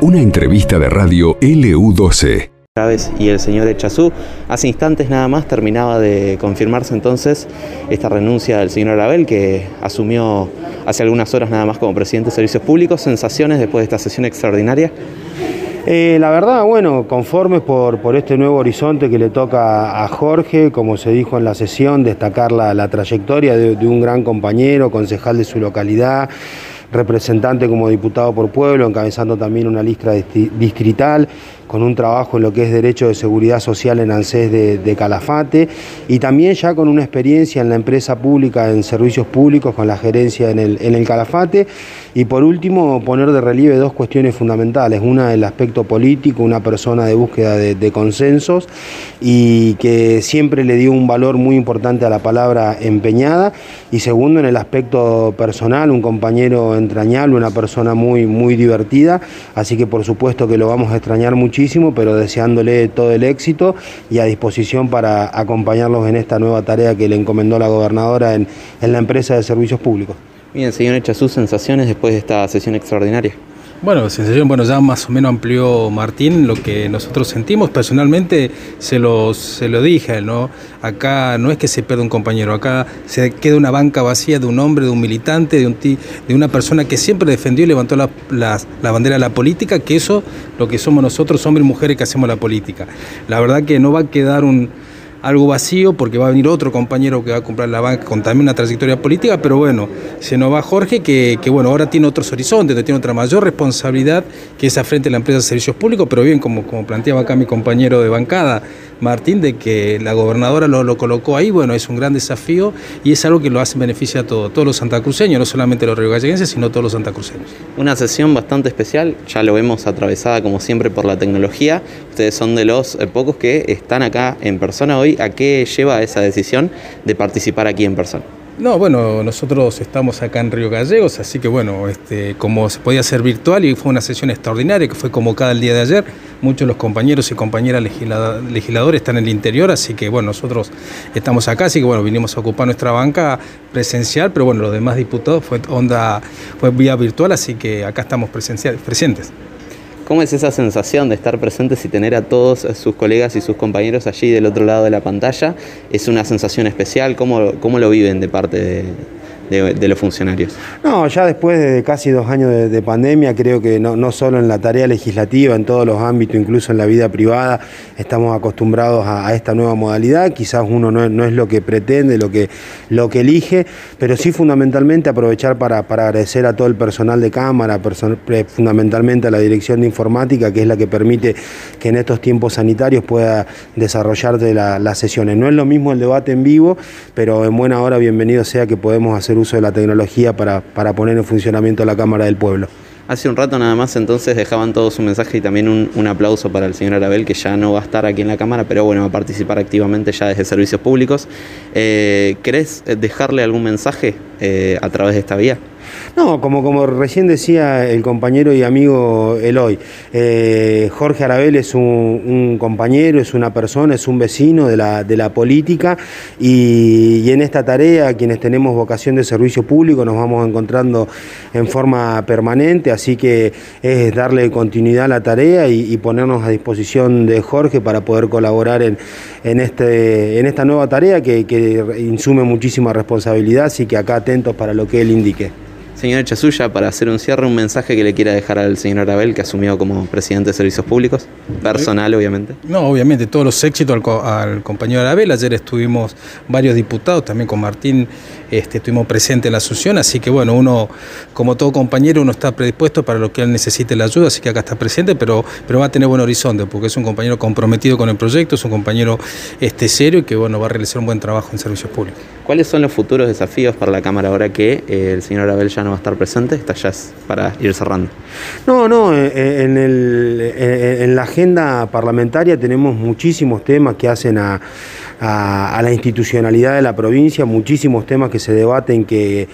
Una entrevista de radio LU12. Chávez y el señor Echazú. Hace instantes nada más terminaba de confirmarse entonces esta renuncia del señor Arabel que asumió hace algunas horas nada más como presidente de Servicios Públicos. ¿Sensaciones después de esta sesión extraordinaria? Eh, la verdad, bueno, conformes por, por, este nuevo horizonte que le toca a Jorge, como se dijo en la sesión, destacar la, la trayectoria de, de un gran compañero, concejal de su localidad, representante como diputado por pueblo, encabezando también una lista distrital, con un trabajo en lo que es derecho de seguridad social en ANSES de, Calafate y también ya con una experiencia en la empresa pública, en servicios públicos, con la gerencia en el, en el Calafate. Y por último, poner de relieve dos cuestiones fundamentales. Una, el aspecto político, una persona de búsqueda de, de consensos y que siempre le dio un valor muy importante a la palabra empeñada. Y segundo, en el aspecto personal, un compañero entrañable, una persona muy, muy divertida. Así que por supuesto que lo vamos a extrañar muchísimo pero deseándole todo el éxito y a disposición para acompañarlos en esta nueva tarea que le encomendó la gobernadora en, en la empresa de servicios públicos. Bien, señor sus sensaciones después de esta sesión extraordinaria. Bueno, sensación, bueno, ya más o menos amplió Martín lo que nosotros sentimos. Personalmente se lo, se lo dije, ¿no? Acá no es que se pierda un compañero, acá se queda una banca vacía de un hombre, de un militante, de, un de una persona que siempre defendió y levantó la, la, la, bandera de la política, que eso lo que somos nosotros, hombres y mujeres que hacemos la política. La verdad que no va a quedar un algo vacío porque va a venir otro compañero que va a comprar la banca con también una trayectoria política, pero bueno, se nos va Jorge que, que bueno, ahora tiene otros horizontes, tiene otra mayor responsabilidad que es frente a la empresa de servicios públicos, pero bien, como, como planteaba acá mi compañero de bancada, Martín, de que la gobernadora lo, lo, colocó ahí, bueno, es un gran desafío y es algo que lo hace beneficia a todo, todos los santacruceños, no solamente los riogalleguenses, sino todos los santacruceños. Una sesión bastante especial, ya lo vemos atravesada como siempre por la tecnología, ustedes son de los eh, pocos que están acá en persona hoy, ¿a qué lleva esa decisión de participar aquí en persona? No, bueno, nosotros estamos acá en Río Gallegos, así que bueno, este, como se podía hacer virtual y fue una sesión extraordinaria que fue convocada el día de ayer, muchos de los compañeros y compañeras legisladores están en el interior, así que bueno, nosotros estamos acá, así que bueno, vinimos a ocupar nuestra banca presencial, pero bueno, los demás diputados fue onda, fue vía virtual, así que acá estamos presencial, presentes. ¿Cómo es esa sensación de estar presentes y tener a todos sus colegas y sus compañeros allí del otro lado de la pantalla? ¿Es una sensación especial? ¿Cómo, cómo lo viven de parte de, de, los funcionarios? No, ya después de casi dos años de, de pandemia, creo que no, no, solo en la tarea legislativa, en todos los ámbitos, incluso en la vida privada, estamos acostumbrados a, esta nueva modalidad. Quizás uno no, no, es lo que pretende, lo que, lo que elige, pero sí fundamentalmente aprovechar para, para agradecer a todo el personal de Cámara, person fundamentalmente a la Dirección de Informática, que es la que permite que en estos tiempos sanitarios pueda desarrollarse la, las sesiones. No es lo mismo el debate en vivo, pero en buena hora bienvenido sea que podemos hacer uso de la tecnología para, para poner en funcionamiento la Cámara del Pueblo. Hace un rato nada más entonces dejaban todos un mensaje y también un, un, aplauso para el señor Arabel, que ya no va a estar aquí en la Cámara, pero bueno, va a participar activamente ya desde Servicios Públicos. Eh, ¿Querés dejarle algún mensaje eh, a través de esta vía? No, como, como recién decía el compañero y amigo Eloy, eh, Jorge Arabel es un, compañero, es una persona, es un vecino de la, de la política y, en esta tarea quienes tenemos vocación de servicio público nos vamos encontrando en forma permanente, así que es darle continuidad a la tarea y, ponernos a disposición de Jorge para poder colaborar en, en, este, en esta nueva tarea que, que insume muchísima responsabilidad, así que acá atentos para lo que él indique. Señor Chasuya, para hacer un cierre, un mensaje que le quiera dejar al señor Abel, que asumió como presidente de Servicios Públicos, personal, obviamente. No, obviamente, todos los éxitos al, al compañero Arabel. Ayer estuvimos varios diputados, también con Martín este, estuvimos presentes en la asunción, así que bueno, uno, como todo compañero, uno está predispuesto para lo que él necesite la ayuda, así que acá está presente, pero, pero va a tener buen horizonte, porque es un compañero comprometido con el proyecto, es un compañero este, serio y que bueno, va a realizar un buen trabajo en servicios públicos. ¿Cuáles son los futuros desafíos para la Cámara ahora que eh, el señor Abel ya no va a estar presente? Esta ya para ir cerrando. No, no, en, el, en la agenda parlamentaria tenemos muchísimos temas que hacen a la institucionalidad de la provincia, muchísimos temas que se debaten que,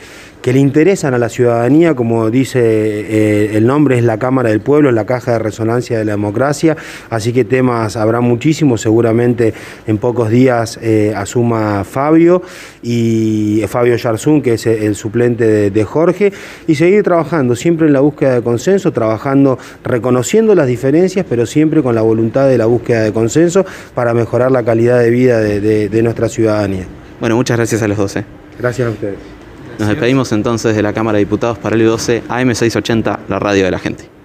que le interesan a la ciudadanía, como dice eh, el nombre, es la Cámara del Pueblo, es la caja de resonancia de la democracia, así que temas habrá muchísimos, seguramente en pocos días eh, asuma Fabio y Fabio Yarzún, que es el suplente de, Jorge, y seguir trabajando siempre en la búsqueda de consenso, trabajando, reconociendo las diferencias, pero siempre con la voluntad de la búsqueda de consenso para mejorar la calidad de vida de, nuestra ciudadanía. Bueno, muchas gracias a los 12. Gracias a ustedes. Nos despedimos entonces de la Cámara de Diputados para el 12 AM680, la radio de la gente.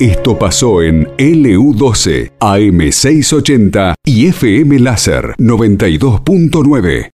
Esto pasó en LU12, AM680 y FM Láser 92.9.